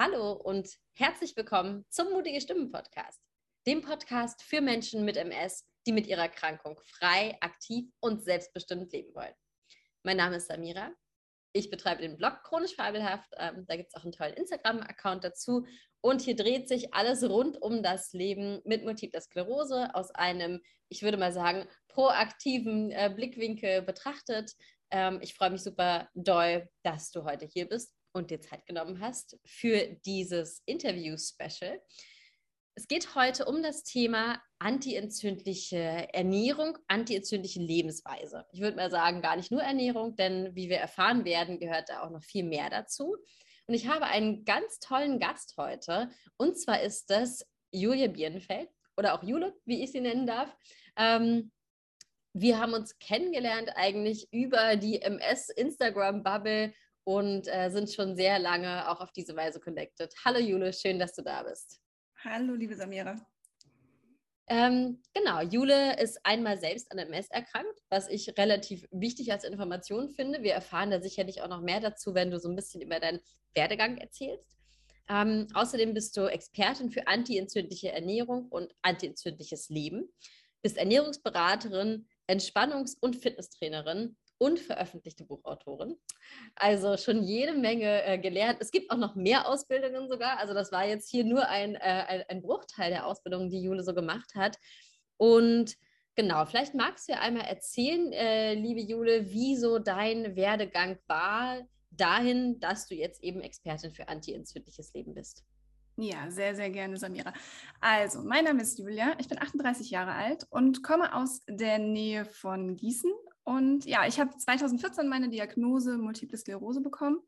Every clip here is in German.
Hallo und herzlich willkommen zum Mutige Stimmen Podcast, dem Podcast für Menschen mit MS, die mit ihrer Erkrankung frei, aktiv und selbstbestimmt leben wollen. Mein Name ist Samira. Ich betreibe den Blog Chronisch Fabelhaft. Ähm, da gibt es auch einen tollen Instagram-Account dazu. Und hier dreht sich alles rund um das Leben mit Multipler Sklerose aus einem, ich würde mal sagen, proaktiven äh, Blickwinkel betrachtet. Ähm, ich freue mich super doll, dass du heute hier bist und dir Zeit genommen hast für dieses Interview-Special. Es geht heute um das Thema antientzündliche Ernährung, antientzündliche Lebensweise. Ich würde mal sagen, gar nicht nur Ernährung, denn wie wir erfahren werden, gehört da auch noch viel mehr dazu. Und ich habe einen ganz tollen Gast heute. Und zwar ist das Julia Birnfeld oder auch Jule, wie ich sie nennen darf. Ähm, wir haben uns kennengelernt eigentlich über die MS-Instagram-Bubble und äh, sind schon sehr lange auch auf diese Weise connected. Hallo Jule, schön, dass du da bist. Hallo, liebe Samira. Ähm, genau, Jule ist einmal selbst an MS erkrankt, was ich relativ wichtig als Information finde. Wir erfahren da sicherlich auch noch mehr dazu, wenn du so ein bisschen über deinen Werdegang erzählst. Ähm, außerdem bist du Expertin für antientzündliche Ernährung und antientzündliches Leben, bist Ernährungsberaterin, Entspannungs- und Fitnesstrainerin und veröffentlichte Buchautorin. Also schon jede Menge äh, gelernt. Es gibt auch noch mehr Ausbildungen sogar. Also das war jetzt hier nur ein, äh, ein, ein, Bruchteil der Ausbildungen, die Jule so gemacht hat. Und genau, vielleicht magst du ja einmal erzählen, äh, liebe Jule, wie so dein Werdegang war dahin, dass du jetzt eben Expertin für antientzündliches Leben bist. Ja, sehr, sehr gerne, Samira. Also, mein Name ist Julia, ich bin 38 Jahre alt und komme aus der Nähe von Gießen und ja, ich habe 2014 meine Diagnose Multiple Sklerose bekommen.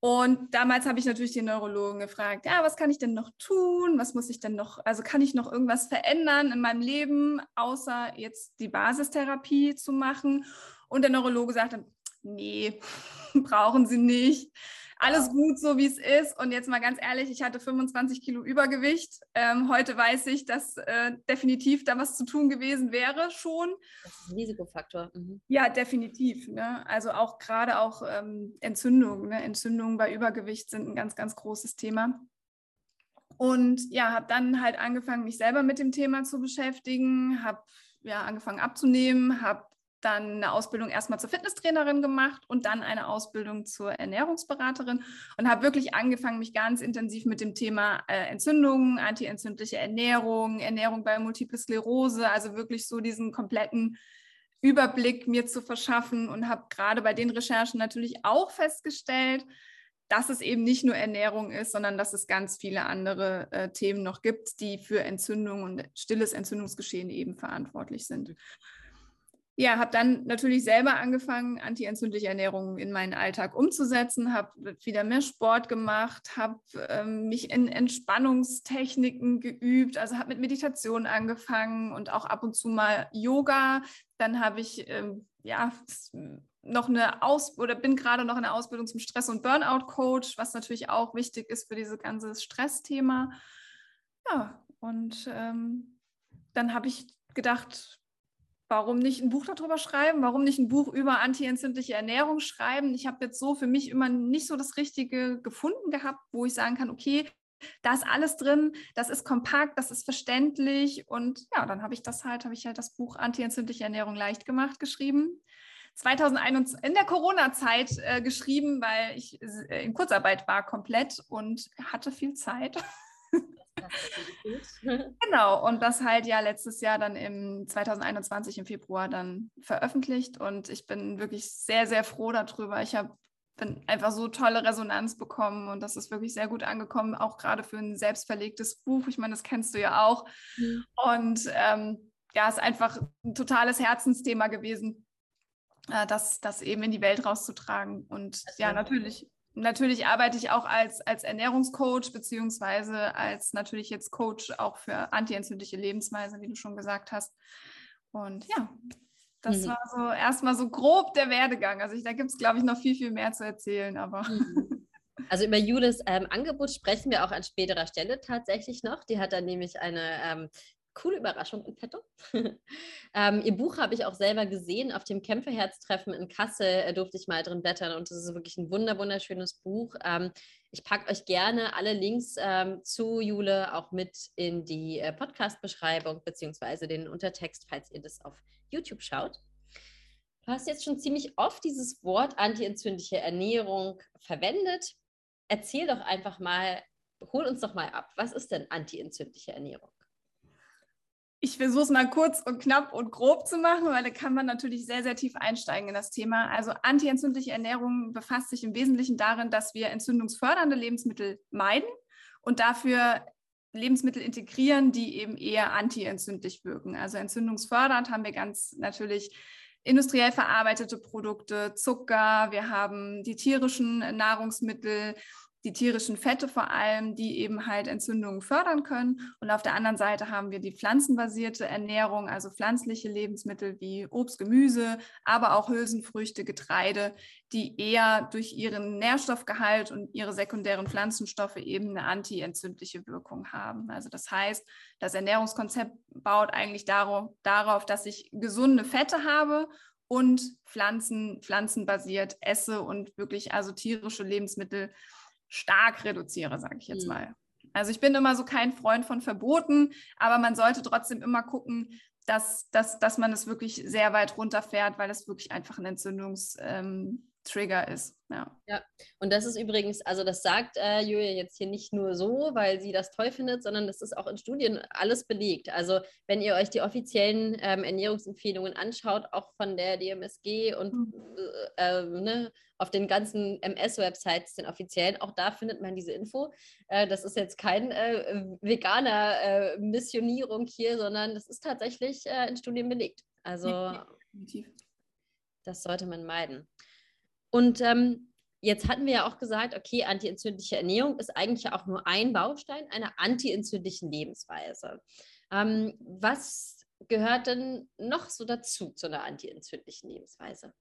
Und damals habe ich natürlich den Neurologen gefragt, ja, was kann ich denn noch tun? Was muss ich denn noch, also kann ich noch irgendwas verändern in meinem Leben, außer jetzt die Basistherapie zu machen? Und der Neurologe sagte, nee, brauchen Sie nicht alles gut, so wie es ist. Und jetzt mal ganz ehrlich, ich hatte 25 Kilo Übergewicht. Ähm, heute weiß ich, dass äh, definitiv da was zu tun gewesen wäre schon. Das ist ein Risikofaktor. Mhm. Ja, definitiv. Ne? Also auch gerade auch ähm, Entzündungen. Ne? Entzündungen bei Übergewicht sind ein ganz, ganz großes Thema. Und ja, habe dann halt angefangen, mich selber mit dem Thema zu beschäftigen, habe ja angefangen abzunehmen, habe dann eine Ausbildung erstmal zur Fitnesstrainerin gemacht und dann eine Ausbildung zur Ernährungsberaterin und habe wirklich angefangen, mich ganz intensiv mit dem Thema äh, Entzündungen, antientzündliche Ernährung, Ernährung bei Multiple Sklerose, also wirklich so diesen kompletten Überblick mir zu verschaffen und habe gerade bei den Recherchen natürlich auch festgestellt, dass es eben nicht nur Ernährung ist, sondern dass es ganz viele andere äh, Themen noch gibt, die für Entzündung und stilles Entzündungsgeschehen eben verantwortlich sind ja, habe dann natürlich selber angefangen, antientzündliche Ernährung in meinen Alltag umzusetzen, habe wieder mehr Sport gemacht, habe ähm, mich in Entspannungstechniken geübt, also habe mit Meditation angefangen und auch ab und zu mal Yoga. Dann habe ich ähm, ja noch eine Aus oder bin gerade noch in der Ausbildung zum Stress- und Burnout-Coach, was natürlich auch wichtig ist für dieses ganze Stressthema. Ja, und ähm, dann habe ich gedacht, warum nicht ein Buch darüber schreiben? Warum nicht ein Buch über antientzündliche Ernährung schreiben? Ich habe jetzt so für mich immer nicht so das Richtige gefunden gehabt, wo ich sagen kann, okay, da ist alles drin, das ist kompakt, das ist verständlich und ja, dann habe ich das halt, habe ich halt das Buch Antientzündliche Ernährung leicht gemacht geschrieben. 2021 in der Corona-Zeit äh, geschrieben, weil ich äh, in Kurzarbeit war komplett und hatte viel Zeit. genau, und das halt ja letztes Jahr dann im 2021 im Februar dann veröffentlicht und ich bin wirklich sehr, sehr froh darüber. Ich habe bin einfach so tolle Resonanz bekommen und das ist wirklich sehr gut angekommen, auch gerade für ein selbstverlegtes Buch. Ich meine, das kennst du ja auch. Mhm. Und ähm, ja, ist einfach ein totales Herzensthema gewesen, äh, das, das eben in die Welt rauszutragen. Und ja, natürlich natürlich arbeite ich auch als, als Ernährungscoach, beziehungsweise als natürlich jetzt Coach auch für antientzündliche Lebensweise, wie du schon gesagt hast. Und ja, das mhm. war so erstmal so grob der Werdegang. Also ich, da gibt es, glaube ich, noch viel, viel mehr zu erzählen, aber. Mhm. Also über Julis ähm, Angebot sprechen wir auch an späterer Stelle tatsächlich noch. Die hat dann nämlich eine ähm, coole Überraschung in petto. Ähm, ihr Buch habe ich auch selber gesehen. Auf dem Kämpferherztreffen in Kassel durfte ich mal drin blättern und das ist wirklich ein wunder wunderschönes Buch. Ähm, ich packe euch gerne alle Links ähm, zu Jule auch mit in die äh, Podcast-Beschreibung beziehungsweise den Untertext, falls ihr das auf YouTube schaut. Du hast jetzt schon ziemlich oft dieses Wort antientzündliche Ernährung verwendet. Erzähl doch einfach mal, hol uns doch mal ab. Was ist denn antientzündliche Ernährung? Ich versuche es mal kurz und knapp und grob zu machen, weil da kann man natürlich sehr, sehr tief einsteigen in das Thema. Also antientzündliche Ernährung befasst sich im Wesentlichen darin, dass wir entzündungsfördernde Lebensmittel meiden und dafür Lebensmittel integrieren, die eben eher antientzündlich wirken. Also entzündungsfördernd haben wir ganz natürlich industriell verarbeitete Produkte, Zucker, wir haben die tierischen Nahrungsmittel, die tierischen Fette vor allem, die eben halt Entzündungen fördern können. Und auf der anderen Seite haben wir die pflanzenbasierte Ernährung, also pflanzliche Lebensmittel wie Obst, Gemüse, aber auch Hülsenfrüchte, Getreide, die eher durch ihren Nährstoffgehalt und ihre sekundären Pflanzenstoffe eben eine antientzündliche Wirkung haben. Also das heißt, das Ernährungskonzept baut eigentlich darauf, dass ich gesunde Fette habe und Pflanzen, pflanzenbasiert esse und wirklich also tierische Lebensmittel stark reduziere, sage ich jetzt mhm. mal. Also ich bin immer so kein Freund von Verboten, aber man sollte trotzdem immer gucken, dass, dass, dass man es wirklich sehr weit runterfährt, weil es wirklich einfach ein Entzündungstrigger ähm, ist. Ja. ja, und das ist übrigens, also das sagt äh, Julia jetzt hier nicht nur so, weil sie das toll findet, sondern das ist auch in Studien alles belegt. Also wenn ihr euch die offiziellen ähm, Ernährungsempfehlungen anschaut, auch von der DMSG und mhm. äh, ne, auf den ganzen MS-Websites, den offiziellen, auch da findet man diese Info. Äh, das ist jetzt kein äh, veganer äh, Missionierung hier, sondern das ist tatsächlich äh, in Studien belegt. Also ja, das sollte man meiden. Und ähm, jetzt hatten wir ja auch gesagt, okay, antientzündliche Ernährung ist eigentlich auch nur ein Baustein einer antientzündlichen Lebensweise. Ähm, was gehört denn noch so dazu zu einer antientzündlichen Lebensweise?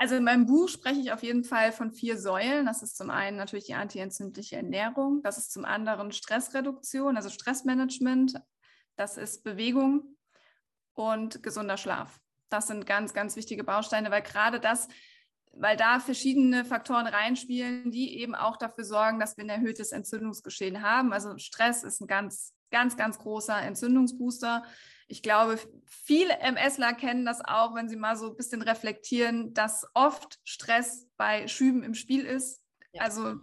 Also in meinem Buch spreche ich auf jeden Fall von vier Säulen. Das ist zum einen natürlich die antientzündliche Ernährung, das ist zum anderen Stressreduktion, also Stressmanagement, das ist Bewegung und gesunder Schlaf. Das sind ganz, ganz wichtige Bausteine, weil gerade das weil da verschiedene Faktoren reinspielen, die eben auch dafür sorgen, dass wir ein erhöhtes Entzündungsgeschehen haben. Also Stress ist ein ganz, ganz, ganz großer Entzündungsbooster. Ich glaube, viele MSler kennen das auch, wenn sie mal so ein bisschen reflektieren, dass oft Stress bei Schüben im Spiel ist. Ja. Also,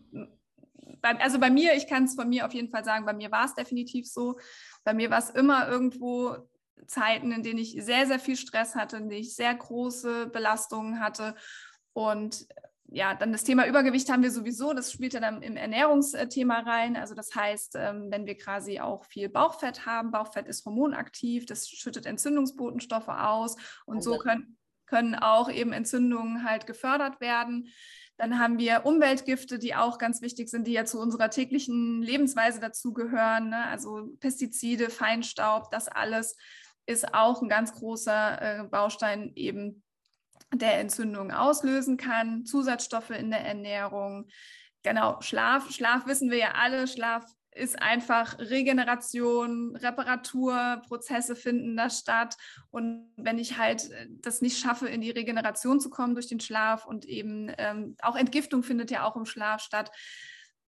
bei, also bei mir, ich kann es von mir auf jeden Fall sagen, bei mir war es definitiv so. Bei mir war es immer irgendwo Zeiten, in denen ich sehr, sehr viel Stress hatte, in denen ich sehr große Belastungen hatte und ja, dann das Thema Übergewicht haben wir sowieso, das spielt ja dann im Ernährungsthema rein. Also das heißt, ähm, wenn wir quasi auch viel Bauchfett haben, Bauchfett ist hormonaktiv, das schüttet Entzündungsbotenstoffe aus und so können, können auch eben Entzündungen halt gefördert werden. Dann haben wir Umweltgifte, die auch ganz wichtig sind, die ja zu unserer täglichen Lebensweise dazugehören. Ne? Also Pestizide, Feinstaub, das alles ist auch ein ganz großer äh, Baustein eben der Entzündung auslösen kann, Zusatzstoffe in der Ernährung. Genau, Schlaf. Schlaf wissen wir ja alle. Schlaf ist einfach Regeneration, Reparaturprozesse finden da statt. Und wenn ich halt äh, das nicht schaffe, in die Regeneration zu kommen durch den Schlaf und eben ähm, auch Entgiftung findet ja auch im Schlaf statt,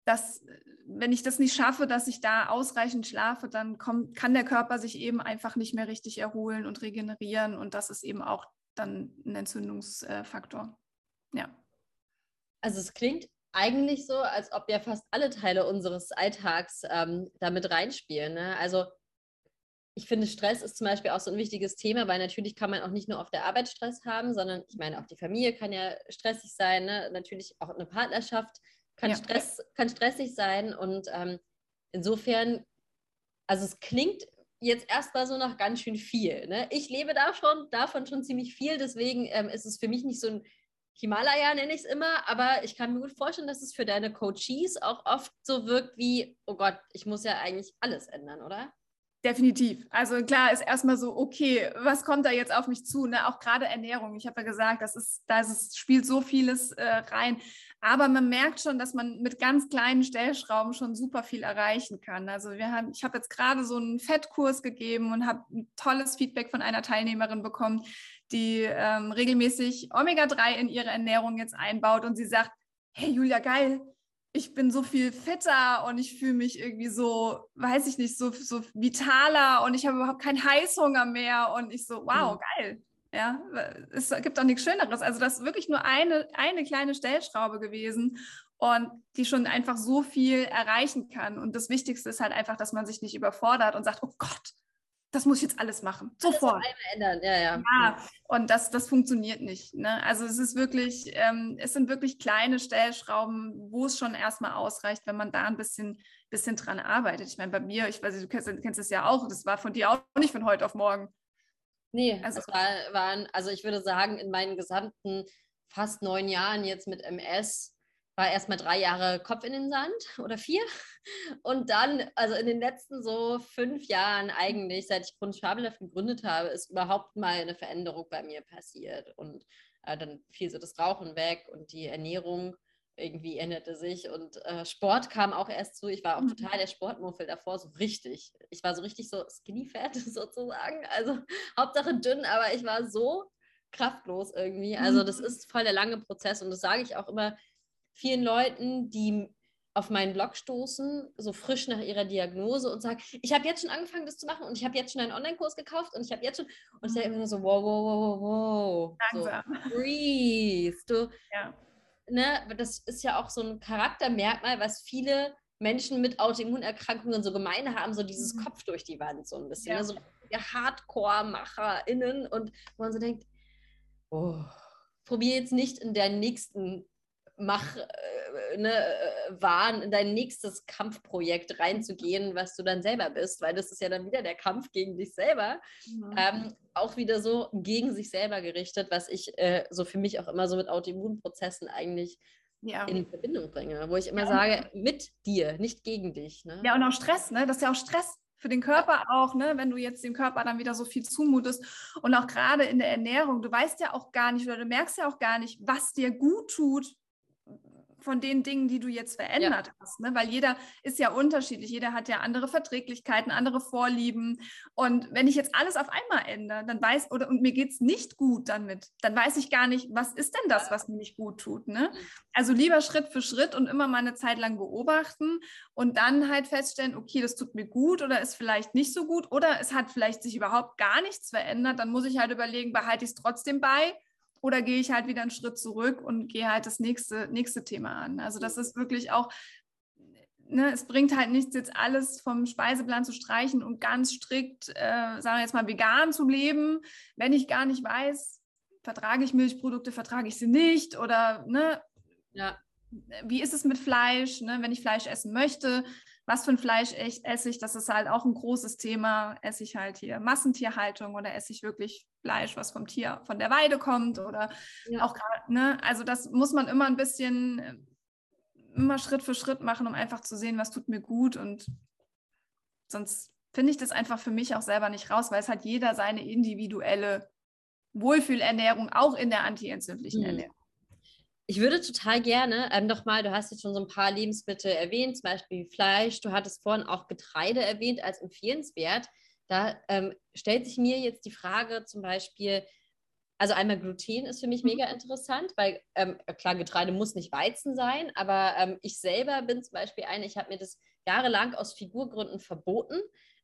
dass wenn ich das nicht schaffe, dass ich da ausreichend schlafe, dann kommt, kann der Körper sich eben einfach nicht mehr richtig erholen und regenerieren. Und das ist eben auch dann ein Entzündungsfaktor. Ja. Also es klingt eigentlich so, als ob ja fast alle Teile unseres Alltags ähm, damit reinspielen. Ne? Also ich finde, Stress ist zum Beispiel auch so ein wichtiges Thema, weil natürlich kann man auch nicht nur auf der Arbeit Stress haben, sondern ich meine, auch die Familie kann ja stressig sein. Ne? Natürlich auch eine Partnerschaft kann, ja. Stress, kann stressig sein. Und ähm, insofern, also es klingt jetzt erstmal so noch ganz schön viel. Ne? Ich lebe da schon, davon schon ziemlich viel, deswegen ähm, ist es für mich nicht so ein Himalaya, nenne ich es immer, aber ich kann mir gut vorstellen, dass es für deine Coaches auch oft so wirkt wie, oh Gott, ich muss ja eigentlich alles ändern, oder? Definitiv. Also klar ist erstmal so, okay, was kommt da jetzt auf mich zu? Ne? Auch gerade Ernährung. Ich habe ja gesagt, das ist, da spielt so vieles äh, rein. Aber man merkt schon, dass man mit ganz kleinen Stellschrauben schon super viel erreichen kann. Also wir haben, ich habe jetzt gerade so einen Fettkurs gegeben und habe ein tolles Feedback von einer Teilnehmerin bekommen, die ähm, regelmäßig Omega-3 in ihre Ernährung jetzt einbaut und sie sagt, hey Julia, geil, ich bin so viel fitter und ich fühle mich irgendwie so, weiß ich nicht, so, so vitaler und ich habe überhaupt keinen Heißhunger mehr und ich so, wow, mhm. geil. Ja, es gibt auch nichts Schöneres. Also das ist wirklich nur eine, eine kleine Stellschraube gewesen und die schon einfach so viel erreichen kann. Und das Wichtigste ist halt einfach, dass man sich nicht überfordert und sagt, oh Gott, das muss ich jetzt alles machen. Sofort. Alles ändern. Ja, ja. ja, und das, das funktioniert nicht. Ne? Also es ist wirklich, ähm, es sind wirklich kleine Stellschrauben, wo es schon erstmal ausreicht, wenn man da ein bisschen, bisschen dran arbeitet. Ich meine, bei mir, ich weiß, du kennst, kennst es ja auch, das war von dir auch nicht von heute auf morgen. Nee, also es war, waren, also ich würde sagen, in meinen gesamten fast neun Jahren jetzt mit MS war erstmal drei Jahre Kopf in den Sand oder vier. Und dann, also in den letzten so fünf Jahren eigentlich, seit ich Grund Fabelhaft gegründet habe, ist überhaupt mal eine Veränderung bei mir passiert. Und äh, dann fiel so das Rauchen weg und die Ernährung irgendwie änderte sich. Und äh, Sport kam auch erst zu. Ich war auch mhm. total der Sportmuffel davor, so richtig. Ich war so richtig so skinny fat sozusagen. Also Hauptsache dünn, aber ich war so kraftlos irgendwie. Also das mhm. ist voll der lange Prozess und das sage ich auch immer vielen Leuten, die auf meinen Blog stoßen, so frisch nach ihrer Diagnose und sagen, ich habe jetzt schon angefangen, das zu machen und ich habe jetzt schon einen Online-Kurs gekauft und ich habe jetzt schon, und ich sage immer so, wow, wow, wow, wow, wow. Langsam. So, breathe. Du, ja. ne, das ist ja auch so ein Charaktermerkmal, was viele Menschen mit Autoimmunerkrankungen so gemein haben, so dieses mhm. Kopf durch die Wand so ein bisschen, ja. ne, so Hardcore-MacherInnen und wo man so denkt, oh, probier jetzt nicht in der nächsten mach, äh, ne, äh, Wahn, in dein nächstes Kampfprojekt reinzugehen, was du dann selber bist, weil das ist ja dann wieder der Kampf gegen dich selber. Mhm. Ähm, auch wieder so gegen sich selber gerichtet, was ich äh, so für mich auch immer so mit Autoimmunprozessen eigentlich ja. in Verbindung bringe, wo ich immer ja. sage, mit dir, nicht gegen dich. Ne? Ja, und auch Stress, ne? Das ist ja auch Stress für den Körper auch, ne, wenn du jetzt dem Körper dann wieder so viel zumutest und auch gerade in der Ernährung, du weißt ja auch gar nicht oder du merkst ja auch gar nicht, was dir gut tut von den Dingen, die du jetzt verändert ja. hast. Ne? Weil jeder ist ja unterschiedlich, jeder hat ja andere Verträglichkeiten, andere Vorlieben. Und wenn ich jetzt alles auf einmal ändere, dann weiß, oder und mir geht es nicht gut damit, dann weiß ich gar nicht, was ist denn das, was mir nicht gut tut. Ne? Mhm. Also lieber Schritt für Schritt und immer mal eine Zeit lang beobachten und dann halt feststellen, okay, das tut mir gut oder ist vielleicht nicht so gut oder es hat vielleicht sich überhaupt gar nichts verändert, dann muss ich halt überlegen, behalte ich es trotzdem bei oder gehe ich halt wieder einen Schritt zurück und gehe halt das nächste, nächste Thema an. Also das ist wirklich auch, ne, es bringt halt nichts, jetzt alles vom Speiseplan zu streichen und ganz strikt, äh, sagen wir jetzt mal, vegan zu leben, wenn ich gar nicht weiß, vertrage ich Milchprodukte, vertrage ich sie nicht oder ne, ja. wie ist es mit Fleisch, ne, wenn ich Fleisch essen möchte, was für ein Fleisch esse ich, das ist halt auch ein großes Thema. Esse ich halt hier Massentierhaltung oder esse ich wirklich Fleisch, was vom Tier, von der Weide kommt oder ja. auch gerade, ne? Also das muss man immer ein bisschen, äh, immer Schritt für Schritt machen, um einfach zu sehen, was tut mir gut und sonst finde ich das einfach für mich auch selber nicht raus, weil es hat jeder seine individuelle Wohlfühlernährung, auch in der antientzündlichen mhm. Ernährung. Ich würde total gerne ähm, nochmal, du hast jetzt schon so ein paar Lebensmittel erwähnt, zum Beispiel Fleisch, du hattest vorhin auch Getreide erwähnt als empfehlenswert. Da ähm, stellt sich mir jetzt die Frage zum Beispiel, also einmal Gluten ist für mich mhm. mega interessant, weil ähm, klar, Getreide muss nicht Weizen sein, aber ähm, ich selber bin zum Beispiel eine, ich habe mir das jahrelang aus Figurgründen verboten,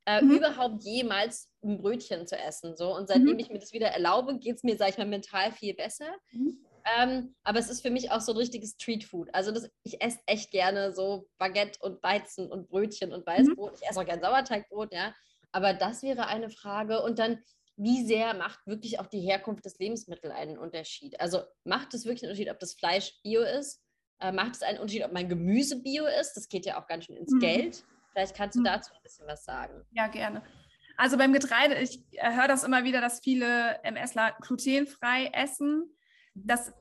äh, mhm. überhaupt jemals ein Brötchen zu essen. So. Und seitdem mhm. ich mir das wieder erlaube, geht es mir, sage ich mal, mental viel besser. Mhm. Ähm, aber es ist für mich auch so ein richtiges Streetfood. Also das, ich esse echt gerne so Baguette und Weizen und Brötchen und Weißbrot. Mhm. Ich esse auch gerne Sauerteigbrot, ja. Aber das wäre eine Frage. Und dann, wie sehr macht wirklich auch die Herkunft des Lebensmittels einen Unterschied? Also macht es wirklich einen Unterschied, ob das Fleisch bio ist? Äh, macht es einen Unterschied, ob mein Gemüse bio ist? Das geht ja auch ganz schön ins mhm. Geld. Vielleicht kannst du mhm. dazu ein bisschen was sagen. Ja, gerne. Also beim Getreide, ich höre das immer wieder, dass viele MSler glutenfrei essen das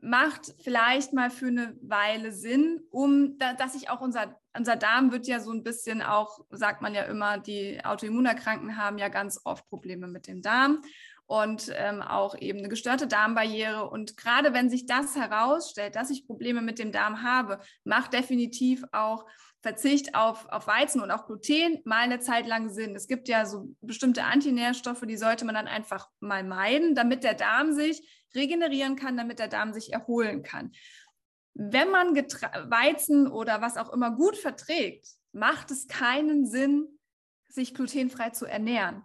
macht vielleicht mal für eine Weile Sinn, um da, dass sich auch unser, unser Darm wird ja so ein bisschen auch, sagt man ja immer, die Autoimmunerkranken haben ja ganz oft Probleme mit dem Darm und ähm, auch eben eine gestörte Darmbarriere. Und gerade wenn sich das herausstellt, dass ich Probleme mit dem Darm habe, macht definitiv auch Verzicht auf, auf Weizen und auch Gluten mal eine Zeit lang Sinn. Es gibt ja so bestimmte Antinährstoffe, die sollte man dann einfach mal meiden, damit der Darm sich regenerieren kann, damit der Darm sich erholen kann. Wenn man Getra Weizen oder was auch immer gut verträgt, macht es keinen Sinn, sich glutenfrei zu ernähren.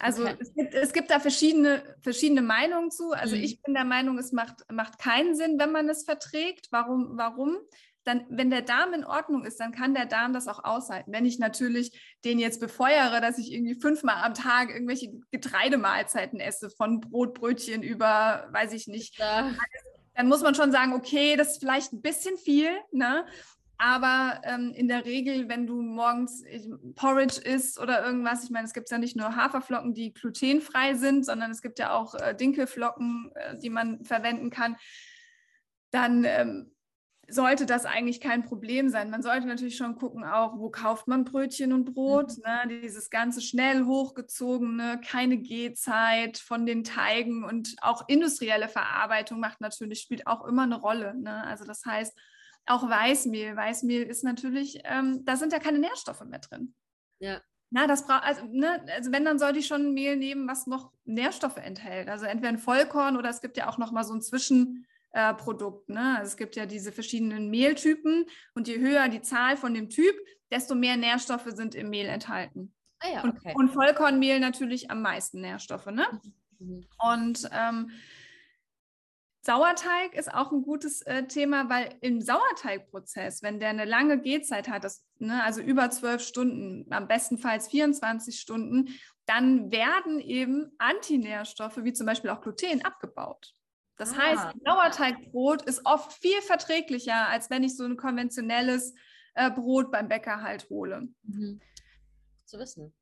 Also okay. es, gibt, es gibt da verschiedene, verschiedene Meinungen zu. Also mhm. ich bin der Meinung, es macht, macht keinen Sinn, wenn man es verträgt. Warum? Warum? Dann, wenn der Darm in Ordnung ist, dann kann der Darm das auch aushalten. Wenn ich natürlich den jetzt befeuere, dass ich irgendwie fünfmal am Tag irgendwelche Getreidemahlzeiten esse, von Brot, Brötchen über, weiß ich nicht, ja. dann muss man schon sagen, okay, das ist vielleicht ein bisschen viel, ne? Aber ähm, in der Regel, wenn du morgens Porridge isst oder irgendwas, ich meine, es gibt ja nicht nur Haferflocken, die glutenfrei sind, sondern es gibt ja auch äh, Dinkelflocken, äh, die man verwenden kann, dann ähm, sollte das eigentlich kein Problem sein. Man sollte natürlich schon gucken, auch wo kauft man Brötchen und Brot. Mhm. Ne? Dieses ganze schnell hochgezogene, keine Gehzeit von den Teigen und auch industrielle Verarbeitung macht natürlich, spielt auch immer eine Rolle. Ne? Also das heißt, auch Weißmehl. Weißmehl ist natürlich, ähm, da sind ja keine Nährstoffe mehr drin. Ja. Na, das braucht, also, ne, also wenn, dann sollte ich schon ein Mehl nehmen, was noch Nährstoffe enthält. Also entweder ein Vollkorn oder es gibt ja auch noch mal so ein Zwischenprodukt. Äh, ne? Also es gibt ja diese verschiedenen Mehltypen und je höher die Zahl von dem Typ, desto mehr Nährstoffe sind im Mehl enthalten. Ah ja, okay. und, und Vollkornmehl natürlich am meisten Nährstoffe. Ne? Mhm. Und ähm, Sauerteig ist auch ein gutes äh, Thema, weil im Sauerteigprozess, wenn der eine lange Gehzeit hat, das, ne, also über zwölf Stunden, am bestenfalls 24 Stunden, dann werden eben Antinährstoffe wie zum Beispiel auch Gluten abgebaut. Das ah. heißt, Sauerteigbrot ist oft viel verträglicher, als wenn ich so ein konventionelles äh, Brot beim Bäcker halt hole. Mhm. Zu wissen.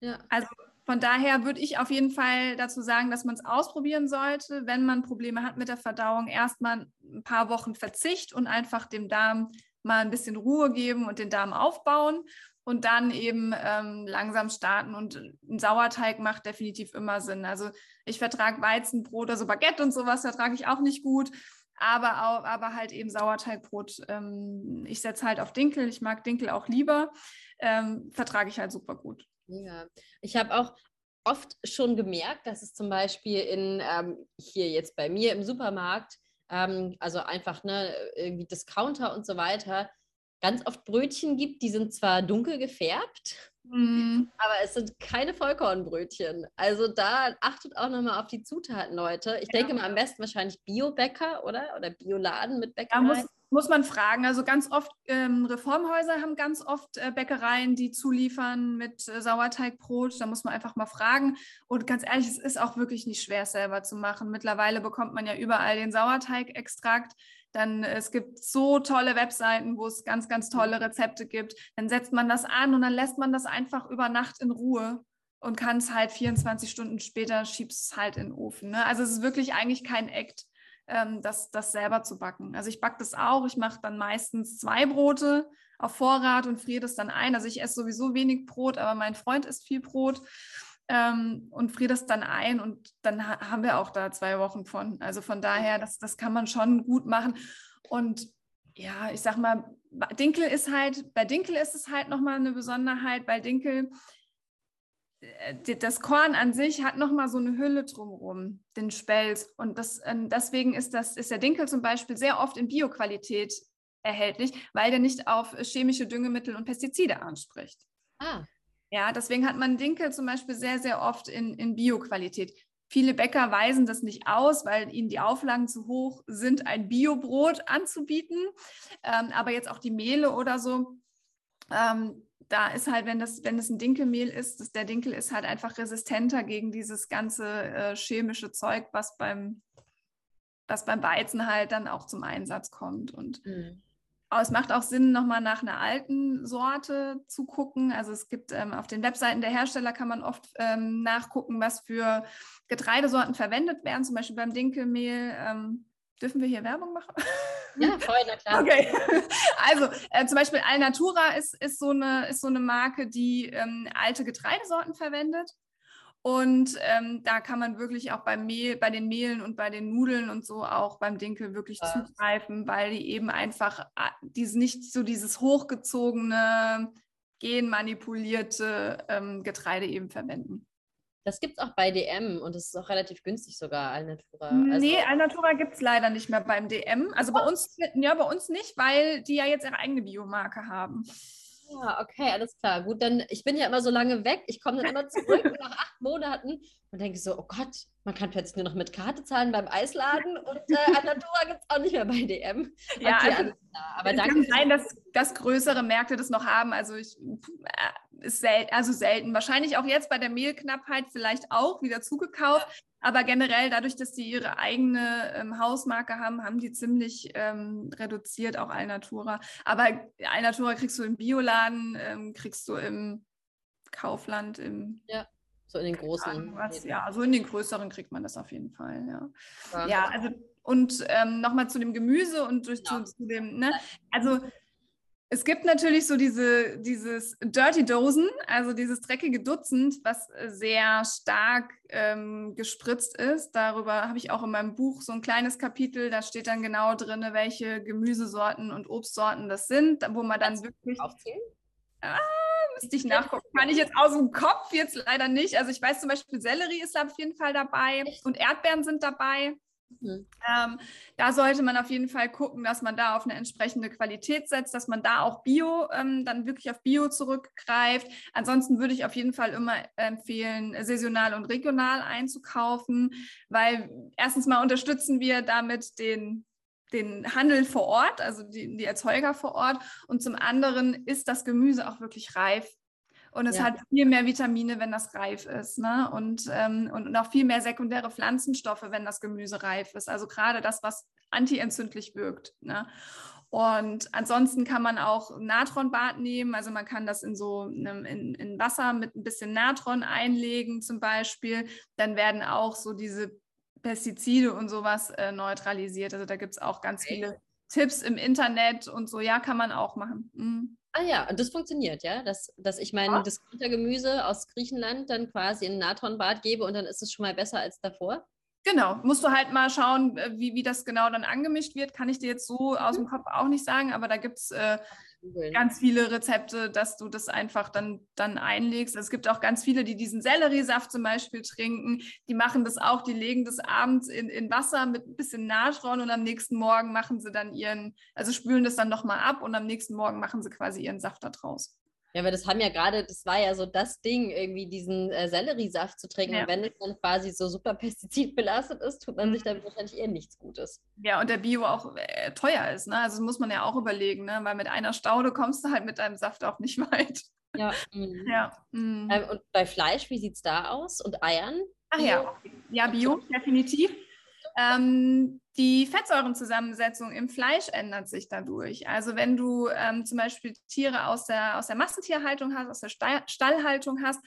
Ja. Also von daher würde ich auf jeden Fall dazu sagen, dass man es ausprobieren sollte, wenn man Probleme hat mit der Verdauung. Erstmal ein paar Wochen Verzicht und einfach dem Darm mal ein bisschen Ruhe geben und den Darm aufbauen und dann eben ähm, langsam starten. Und ein Sauerteig macht definitiv immer Sinn. Also ich vertrage Weizenbrot, also Baguette und sowas vertrage ich auch nicht gut. Aber, auch, aber halt eben Sauerteigbrot. Ähm, ich setze halt auf Dinkel. Ich mag Dinkel auch lieber. Ähm, vertrage ich halt super gut. Ja, ich habe auch oft schon gemerkt, dass es zum Beispiel in ähm, hier jetzt bei mir im Supermarkt, ähm, also einfach ne, irgendwie Discounter und so weiter, ganz oft Brötchen gibt, die sind zwar dunkel gefärbt, mm. aber es sind keine Vollkornbrötchen. Also da achtet auch nochmal auf die Zutaten, Leute. Ich ja. denke mal am besten wahrscheinlich Biobäcker, oder? Oder Bioladen mit Bäckerei. Da muss, muss man fragen. Also ganz oft, ähm, Reformhäuser haben ganz oft äh, Bäckereien, die zuliefern mit äh, Sauerteigbrot. Da muss man einfach mal fragen. Und ganz ehrlich, es ist auch wirklich nicht schwer, selber zu machen. Mittlerweile bekommt man ja überall den Sauerteigextrakt. Dann äh, es gibt so tolle Webseiten, wo es ganz, ganz tolle Rezepte gibt. Dann setzt man das an und dann lässt man das einfach über Nacht in Ruhe und kann es halt 24 Stunden später schiebst es halt in den Ofen. Ne? Also es ist wirklich eigentlich kein Act ähm, das, das selber zu backen. Also ich backe das auch. Ich mache dann meistens zwei Brote auf Vorrat und friere das dann ein. Also ich esse sowieso wenig Brot, aber mein Freund isst viel Brot ähm, und friere das dann ein und dann ha haben wir auch da zwei Wochen von. Also von daher, das, das kann man schon gut machen. Und ja, ich sag mal, Dinkel ist halt, bei Dinkel ist es halt nochmal eine Besonderheit, weil Dinkel das Korn an sich hat nochmal so eine Hülle drumherum, den Spelz. Und das, ähm, deswegen ist, das, ist der Dinkel zum Beispiel sehr oft in Bioqualität erhältlich, weil der nicht auf chemische Düngemittel und Pestizide anspricht. Ah. Ja, deswegen hat man Dinkel zum Beispiel sehr, sehr oft in, in Bioqualität. Viele Bäcker weisen das nicht aus, weil ihnen die Auflagen zu hoch sind, ein Biobrot anzubieten. Ähm, aber jetzt auch die Mehle oder so, ähm, da ist halt, wenn das, wenn es ein Dinkelmehl ist, das, der Dinkel ist halt einfach resistenter gegen dieses ganze äh, chemische Zeug, was beim, was beim Weizen halt dann auch zum Einsatz kommt. Und mhm. aber es macht auch Sinn, nochmal nach einer alten Sorte zu gucken. Also es gibt ähm, auf den Webseiten der Hersteller kann man oft ähm, nachgucken, was für Getreidesorten verwendet werden, zum Beispiel beim Dinkelmehl. Ähm, dürfen wir hier Werbung machen? Ja, voll, na klar. Okay. Also äh, zum Beispiel Alnatura ist, ist, so eine, ist so eine Marke, die ähm, alte Getreidesorten verwendet. Und ähm, da kann man wirklich auch beim Mehl, bei den Mehlen und bei den Nudeln und so auch beim Dinkel wirklich ja. zugreifen, weil die eben einfach dieses nicht so dieses hochgezogene, genmanipulierte ähm, Getreide eben verwenden. Das gibt es auch bei DM und es ist auch relativ günstig sogar, Alnatura. Also nee, Alnatura gibt es leider nicht mehr beim DM. Also bei uns, ja, bei uns nicht, weil die ja jetzt ihre eigene Biomarke haben. Ja, okay, alles klar. Gut, dann, ich bin ja immer so lange weg. Ich komme dann immer zurück nach acht Monaten und denke so, oh Gott, man kann plötzlich nur noch mit Karte zahlen beim Eisladen und äh, Anatura gibt es auch nicht mehr bei DM. Okay, ja, also, alles klar. Aber danke. Kann sein, dass, dass größere Märkte das noch haben. Also ich äh, ist sel also selten. Wahrscheinlich auch jetzt bei der Mehlknappheit vielleicht auch wieder zugekauft. Aber generell, dadurch, dass sie ihre eigene ähm, Hausmarke haben, haben die ziemlich ähm, reduziert auch Alnatura. Aber Alnatura kriegst du im Bioladen, ähm, kriegst du im Kaufland, im ja. So in den großen. Was, ja, so in den größeren kriegt man das auf jeden Fall, ja. Ja, ja also und ähm, nochmal zu dem Gemüse und durch ja. zu, zu, dem, ne? Also es gibt natürlich so diese, dieses Dirty Dosen, also dieses dreckige Dutzend, was sehr stark ähm, gespritzt ist. Darüber habe ich auch in meinem Buch so ein kleines Kapitel, da steht dann genau drin, welche Gemüsesorten und Obstsorten das sind, wo man dann wirklich. Aufzählen? Ah, müsste ich nachgucken. Kann ich jetzt aus dem Kopf jetzt leider nicht. Also ich weiß zum Beispiel, Sellerie ist auf jeden Fall dabei und Erdbeeren sind dabei. Mhm. Ähm, da sollte man auf jeden Fall gucken, dass man da auf eine entsprechende Qualität setzt, dass man da auch Bio, ähm, dann wirklich auf Bio zurückgreift. Ansonsten würde ich auf jeden Fall immer empfehlen, saisonal und regional einzukaufen, weil erstens mal unterstützen wir damit den den Handel vor Ort, also die, die Erzeuger vor Ort. Und zum anderen ist das Gemüse auch wirklich reif. Und es ja. hat viel mehr Vitamine, wenn das reif ist. Ne? Und, ähm, und auch viel mehr sekundäre Pflanzenstoffe, wenn das Gemüse reif ist. Also gerade das, was antientzündlich wirkt. Ne? Und ansonsten kann man auch Natronbad nehmen. Also man kann das in so einem, in, in Wasser mit ein bisschen Natron einlegen zum Beispiel. Dann werden auch so diese Pestizide und sowas äh, neutralisiert. Also da gibt es auch ganz viele Tipps im Internet und so. Ja, kann man auch machen. Mhm. Ah ja, und das funktioniert, ja? Dass, dass ich mein ja. Aus Griechenland dann quasi in ein Natronbad gebe und dann ist es schon mal besser als davor? Genau, musst du halt mal schauen, äh, wie, wie das genau dann angemischt wird. Kann ich dir jetzt so aus dem mhm. Kopf auch nicht sagen, aber da gibt es äh, ganz viele Rezepte, dass du das einfach dann, dann einlegst. Es gibt auch ganz viele, die diesen Selleriesaft zum Beispiel trinken. Die machen das auch, die legen das abends in, in Wasser mit ein bisschen Natron und am nächsten Morgen machen sie dann ihren, also spülen das dann nochmal ab und am nächsten Morgen machen sie quasi ihren Saft da draus. Ja, weil das haben ja gerade, das war ja so das Ding, irgendwie diesen äh, Selleriesaft zu trinken. Ja. Und wenn es dann quasi so super pestizidbelastet ist, tut man sich damit wahrscheinlich eher nichts Gutes. Ja, und der Bio auch äh, teuer ist, ne? Also das muss man ja auch überlegen, ne? Weil mit einer Staude kommst du halt mit deinem Saft auch nicht weit. Ja. Mhm. ja. Mhm. Ähm, und bei Fleisch, wie sieht es da aus? Und Eiern? Ach ja, ja, Bio, definitiv. Ähm, die Fettsäurenzusammensetzung im Fleisch ändert sich dadurch. Also wenn du ähm, zum Beispiel Tiere aus der, aus der Massentierhaltung hast, aus der Stallhaltung hast,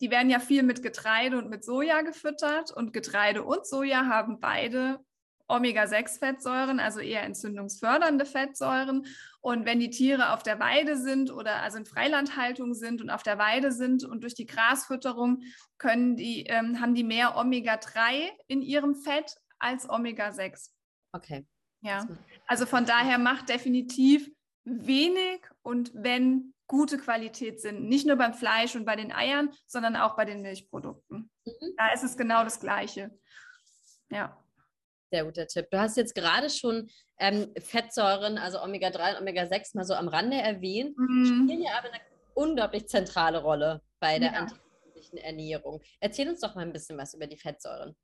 die werden ja viel mit Getreide und mit Soja gefüttert und Getreide und Soja haben beide Omega-6-Fettsäuren, also eher entzündungsfördernde Fettsäuren. Und wenn die Tiere auf der Weide sind oder also in Freilandhaltung sind und auf der Weide sind und durch die Grasfütterung können die, ähm, haben die mehr Omega-3 in ihrem Fett als Omega-6. Okay. Ja, also von daher macht definitiv wenig und wenn gute Qualität sind. Nicht nur beim Fleisch und bei den Eiern, sondern auch bei den Milchprodukten. Mhm. Da ist es genau das Gleiche. Ja. Sehr guter Tipp. Du hast jetzt gerade schon ähm, Fettsäuren, also Omega-3 und Omega-6 mal so am Rande erwähnt, mhm. spielen ja aber eine unglaublich zentrale Rolle bei der ja. Ernährung. Erzähl uns doch mal ein bisschen was über die Fettsäuren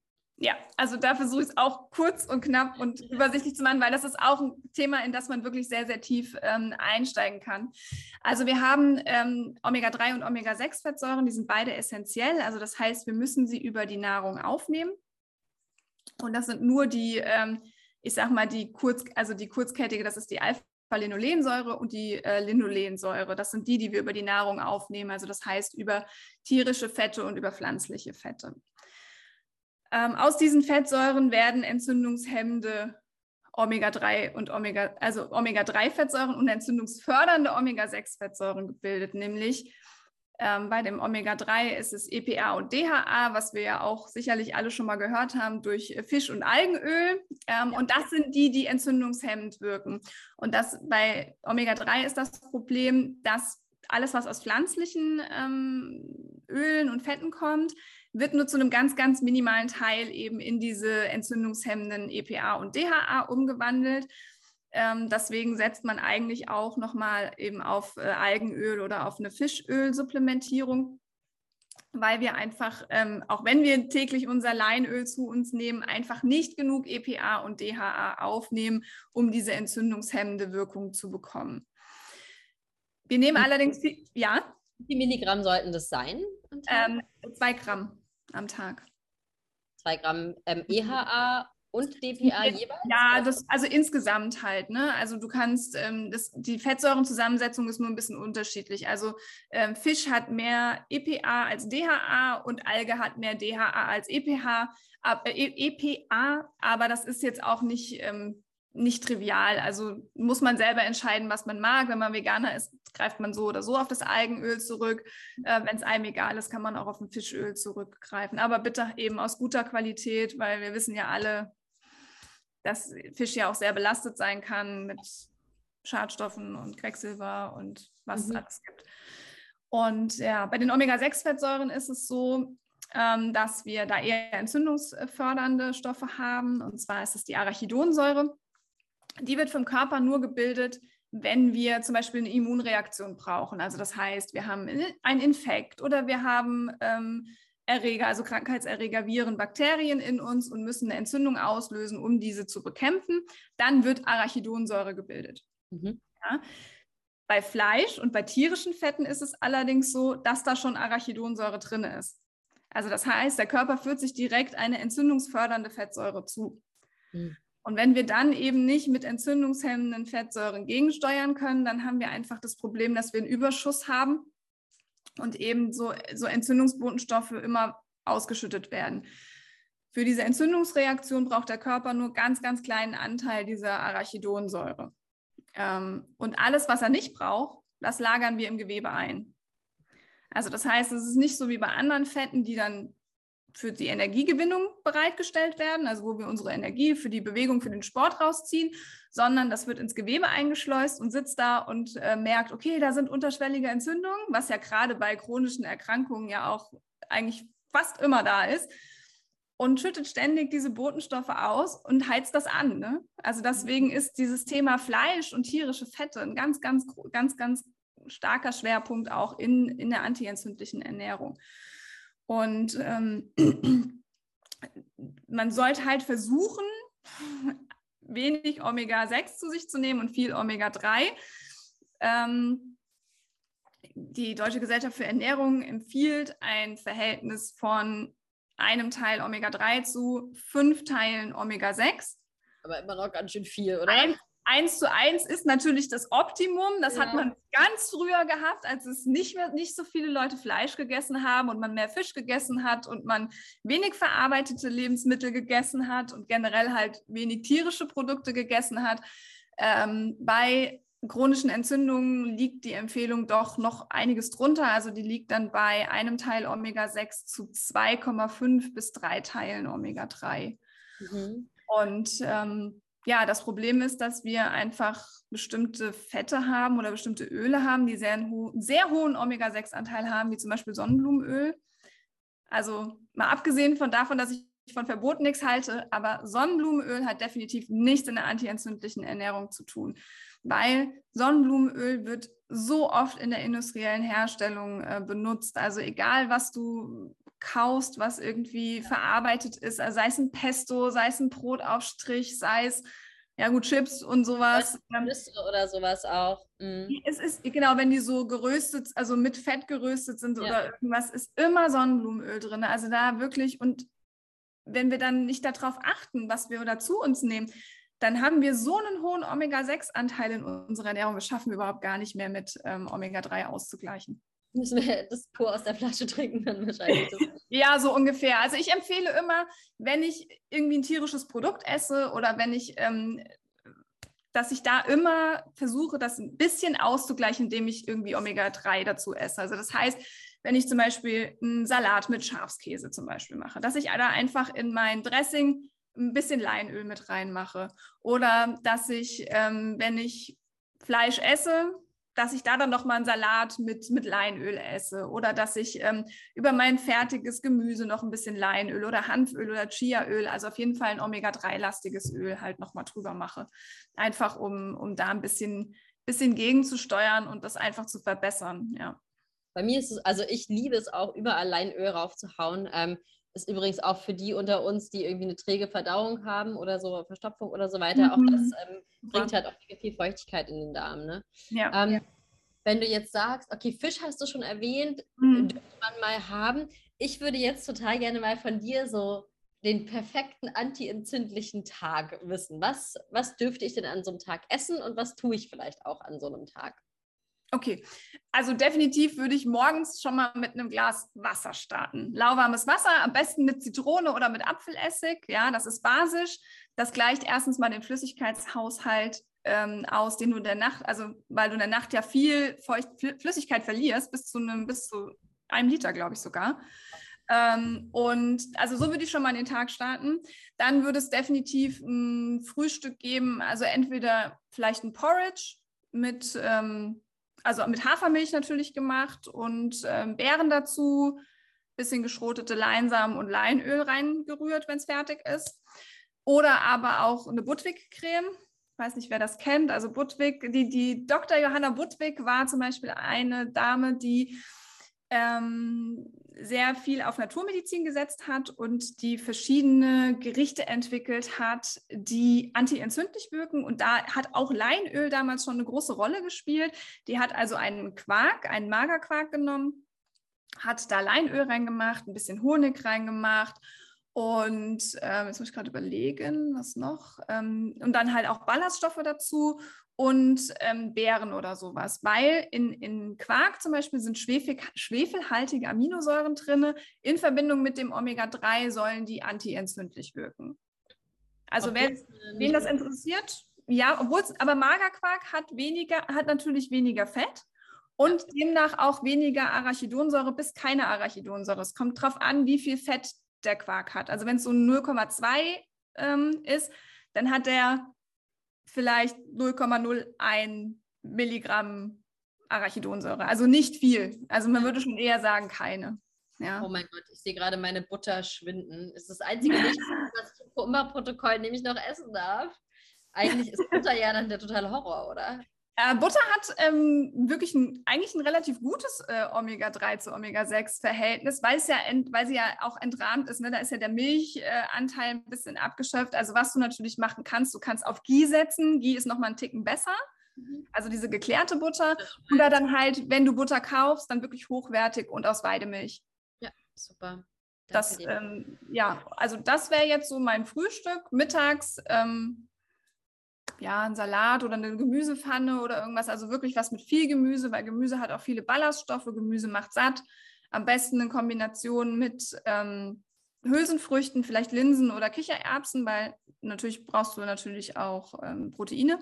ja, also da versuche ich es auch kurz und knapp und übersichtlich zu machen, weil das ist auch ein Thema, in das man wirklich sehr, sehr tief ähm, einsteigen kann. Also wir haben ähm, Omega-3 und Omega-6-Fettsäuren, die sind beide essentiell. Also das heißt, wir müssen sie über die Nahrung aufnehmen. Und das sind nur die, ähm, ich sag mal, die kurz, also die kurzkettige, das ist die Alpha-Linolensäure und die äh, Linolensäure. Das sind die, die wir über die Nahrung aufnehmen. Also das heißt über tierische Fette und über pflanzliche Fette. Ähm, aus diesen Fettsäuren werden entzündungshemmende Omega-3 und Omega, also Omega-3-Fettsäuren und entzündungsfördernde Omega-6-Fettsäuren gebildet, nämlich ähm, bei dem Omega-3 ist es EPA und DHA, was wir ja auch sicherlich alle schon mal gehört haben durch Fisch- und Algenöl. Ähm, ja. Und das sind die, die entzündungshemmend wirken. Und das bei Omega-3 ist das Problem, dass alles, was aus pflanzlichen ähm, Ölen und Fetten kommt, wird nur zu einem ganz, ganz minimalen Teil eben in diese entzündungshemmenden EPA und DHA umgewandelt. Ähm, deswegen setzt man eigentlich auch nochmal eben auf äh, Algenöl oder auf eine Fischölsupplementierung, weil wir einfach, ähm, auch wenn wir täglich unser Leinöl zu uns nehmen, einfach nicht genug EPA und DHA aufnehmen, um diese entzündungshemmende Wirkung zu bekommen. Wir nehmen allerdings, viel, ja? Wie Milligramm sollten das sein? Ähm, zwei Gramm am Tag. Zwei Gramm ähm, EHA und DPA jeweils? Ja, das, also insgesamt halt. Ne? Also du kannst, ähm, das, die Fettsäurenzusammensetzung ist nur ein bisschen unterschiedlich. Also ähm, Fisch hat mehr EPA als DHA und Alge hat mehr DHA als EPH, äh, EPA, aber das ist jetzt auch nicht, ähm, nicht trivial. Also muss man selber entscheiden, was man mag. Wenn man Veganer ist, greift man so oder so auf das Algenöl zurück. Äh, Wenn es einem egal ist, kann man auch auf ein Fischöl zurückgreifen. Aber bitte eben aus guter Qualität, weil wir wissen ja alle, dass Fisch ja auch sehr belastet sein kann mit Schadstoffen und Quecksilber und was mhm. es alles gibt. Und ja, bei den Omega-6-Fettsäuren ist es so, ähm, dass wir da eher entzündungsfördernde Stoffe haben. Und zwar ist es die Arachidonsäure. Die wird vom Körper nur gebildet, wenn wir zum Beispiel eine Immunreaktion brauchen. Also das heißt, wir haben einen Infekt oder wir haben ähm, Erreger, also Krankheitserreger, Viren, Bakterien in uns und müssen eine Entzündung auslösen, um diese zu bekämpfen. Dann wird Arachidonsäure gebildet. Mhm. Ja. Bei Fleisch und bei tierischen Fetten ist es allerdings so, dass da schon Arachidonsäure drin ist. Also das heißt, der Körper führt sich direkt eine entzündungsfördernde Fettsäure zu. Mhm. Und wenn wir dann eben nicht mit entzündungshemmenden Fettsäuren gegensteuern können, dann haben wir einfach das Problem, dass wir einen Überschuss haben und eben so, so Entzündungsbotenstoffe immer ausgeschüttet werden. Für diese Entzündungsreaktion braucht der Körper nur ganz, ganz kleinen Anteil dieser Arachidonsäure. Ähm, und alles, was er nicht braucht, das lagern wir im Gewebe ein. Also das heißt, es ist nicht so wie bei anderen Fetten, die dann für die Energiegewinnung bereitgestellt werden, also wo wir unsere Energie für die Bewegung, für den Sport rausziehen, sondern das wird ins Gewebe eingeschleust und sitzt da und äh, merkt, okay, da sind unterschwellige Entzündungen, was ja gerade bei chronischen Erkrankungen ja auch eigentlich fast immer da ist und schüttet ständig diese Botenstoffe aus und heizt das an. Ne? Also deswegen ist dieses Thema Fleisch und tierische Fette ein ganz, ganz, ganz, ganz starker Schwerpunkt auch in, in der antientzündlichen Ernährung. Und ähm, man sollte halt versuchen, wenig Omega-6 zu sich zu nehmen und viel Omega-3. Ähm, die Deutsche Gesellschaft für Ernährung empfiehlt ein Verhältnis von einem Teil Omega-3 zu fünf Teilen Omega-6. Aber immer noch ganz schön viel, oder? Ein, eins zu eins ist natürlich das Optimum. Das ja. hat man ganz früher gehabt, als es nicht mehr nicht so viele Leute Fleisch gegessen haben und man mehr Fisch gegessen hat und man wenig verarbeitete Lebensmittel gegessen hat und generell halt wenig tierische Produkte gegessen hat. Ähm, bei chronischen Entzündungen liegt die Empfehlung doch noch einiges drunter. Also die liegt dann bei einem Teil Omega-6 zu 2,5 bis 3 Teilen Omega-3. Mhm. Und ähm, ja, das Problem ist, dass wir einfach bestimmte Fette haben oder bestimmte Öle haben, die sehr, ho sehr hohen Omega-6-Anteil haben, wie zum Beispiel Sonnenblumenöl. Also mal abgesehen von davon, dass ich von Verboten nichts halte, aber Sonnenblumenöl hat definitiv nichts in der antientzündlichen Ernährung zu tun, weil Sonnenblumenöl wird so oft in der industriellen Herstellung äh, benutzt. Also egal, was du kaust, was irgendwie verarbeitet ist, also sei es ein Pesto, sei es ein Brotaufstrich, sei es ja gut, Chips und sowas. Nüsse oder sowas auch. Mhm. Es ist, genau, wenn die so geröstet, also mit Fett geröstet sind ja. oder irgendwas, ist immer Sonnenblumenöl drin. Also da wirklich, und wenn wir dann nicht darauf achten, was wir dazu uns nehmen, dann haben wir so einen hohen Omega-6-Anteil in unserer Ernährung, das schaffen wir überhaupt gar nicht mehr mit ähm, Omega-3 auszugleichen müssen wir das pur aus der Flasche trinken dann wahrscheinlich. ja, so ungefähr. Also ich empfehle immer, wenn ich irgendwie ein tierisches Produkt esse oder wenn ich ähm, dass ich da immer versuche, das ein bisschen auszugleichen, indem ich irgendwie Omega-3 dazu esse. Also das heißt, wenn ich zum Beispiel einen Salat mit Schafskäse zum Beispiel mache, dass ich da einfach in mein Dressing ein bisschen Leinöl mit reinmache. Oder dass ich, ähm, wenn ich Fleisch esse, dass ich da dann nochmal einen Salat mit, mit Leinöl esse oder dass ich ähm, über mein fertiges Gemüse noch ein bisschen Leinöl oder Hanföl oder Chiaöl, also auf jeden Fall ein Omega-3-lastiges Öl halt nochmal drüber mache. Einfach um, um da ein bisschen, bisschen gegenzusteuern und das einfach zu verbessern, ja. Bei mir ist es, also ich liebe es auch, überall Leinöl raufzuhauen. Ähm, ist übrigens auch für die unter uns, die irgendwie eine träge Verdauung haben oder so, Verstopfung oder so weiter, mhm. auch das ähm, bringt halt auch viel Feuchtigkeit in den Darm. Ne? Ja, ähm, ja. Wenn du jetzt sagst, okay, Fisch hast du schon erwähnt, mhm. dürfte man mal haben. Ich würde jetzt total gerne mal von dir so den perfekten antientzündlichen Tag wissen. Was, was dürfte ich denn an so einem Tag essen und was tue ich vielleicht auch an so einem Tag? Okay, also definitiv würde ich morgens schon mal mit einem Glas Wasser starten. Lauwarmes Wasser, am besten mit Zitrone oder mit Apfelessig. Ja, das ist basisch. Das gleicht erstens mal den Flüssigkeitshaushalt ähm, aus, den du in der Nacht, also weil du in der Nacht ja viel Feucht Flüssigkeit verlierst, bis zu einem, bis zu einem Liter, glaube ich sogar. Ähm, und also so würde ich schon mal den Tag starten. Dann würde es definitiv ein Frühstück geben, also entweder vielleicht ein Porridge mit ähm, also mit Hafermilch natürlich gemacht und ähm, Beeren dazu, bisschen geschrotete Leinsamen und Leinöl reingerührt, wenn es fertig ist. Oder aber auch eine Budwig-Creme. Ich weiß nicht, wer das kennt. Also Budwig, die, die Dr. Johanna Budwig war zum Beispiel eine Dame, die ähm, sehr viel auf Naturmedizin gesetzt hat und die verschiedene Gerichte entwickelt hat, die antientzündlich wirken. Und da hat auch Leinöl damals schon eine große Rolle gespielt. Die hat also einen Quark, einen Magerquark genommen, hat da Leinöl reingemacht, ein bisschen Honig reingemacht und ähm, jetzt muss ich gerade überlegen, was noch. Ähm, und dann halt auch Ballaststoffe dazu und ähm, Beeren oder sowas, weil in, in Quark zum Beispiel sind Schwefel, schwefelhaltige Aminosäuren drin. In Verbindung mit dem Omega-3 sollen die antientzündlich wirken. Also wer, wen das interessiert, ja, obwohl aber Magerquark hat weniger, hat natürlich weniger Fett und demnach auch weniger Arachidonsäure bis keine Arachidonsäure. Es kommt darauf an, wie viel Fett der Quark hat. Also wenn es so 0,2 ähm, ist, dann hat der vielleicht 0,01 Milligramm Arachidonsäure. Also nicht viel. Also man würde schon eher sagen, keine. Ja. Oh mein Gott, ich sehe gerade meine Butter schwinden. Ist das einzige Licht, das Kummerprotokoll nämlich noch essen darf. Eigentlich ist Butter ja dann der totale Horror, oder? Äh, Butter hat ähm, wirklich ein, eigentlich ein relativ gutes äh, Omega-3 zu Omega-6-Verhältnis, weil, ja weil sie ja auch entrahmt ist. Ne? Da ist ja der Milchanteil äh, ein bisschen abgeschöpft. Also was du natürlich machen kannst, du kannst auf Ghee setzen. Ghee ist nochmal einen Ticken besser. Mhm. Also diese geklärte Butter. Oder dann halt, wenn du Butter kaufst, dann wirklich hochwertig und aus Weidemilch. Ja, super. das, ähm, ja, also das wäre jetzt so mein Frühstück. Mittags ähm, ja, ein Salat oder eine Gemüsepfanne oder irgendwas. Also wirklich was mit viel Gemüse, weil Gemüse hat auch viele Ballaststoffe. Gemüse macht satt. Am besten in Kombination mit ähm, Hülsenfrüchten, vielleicht Linsen oder Kichererbsen, weil natürlich brauchst du natürlich auch ähm, Proteine.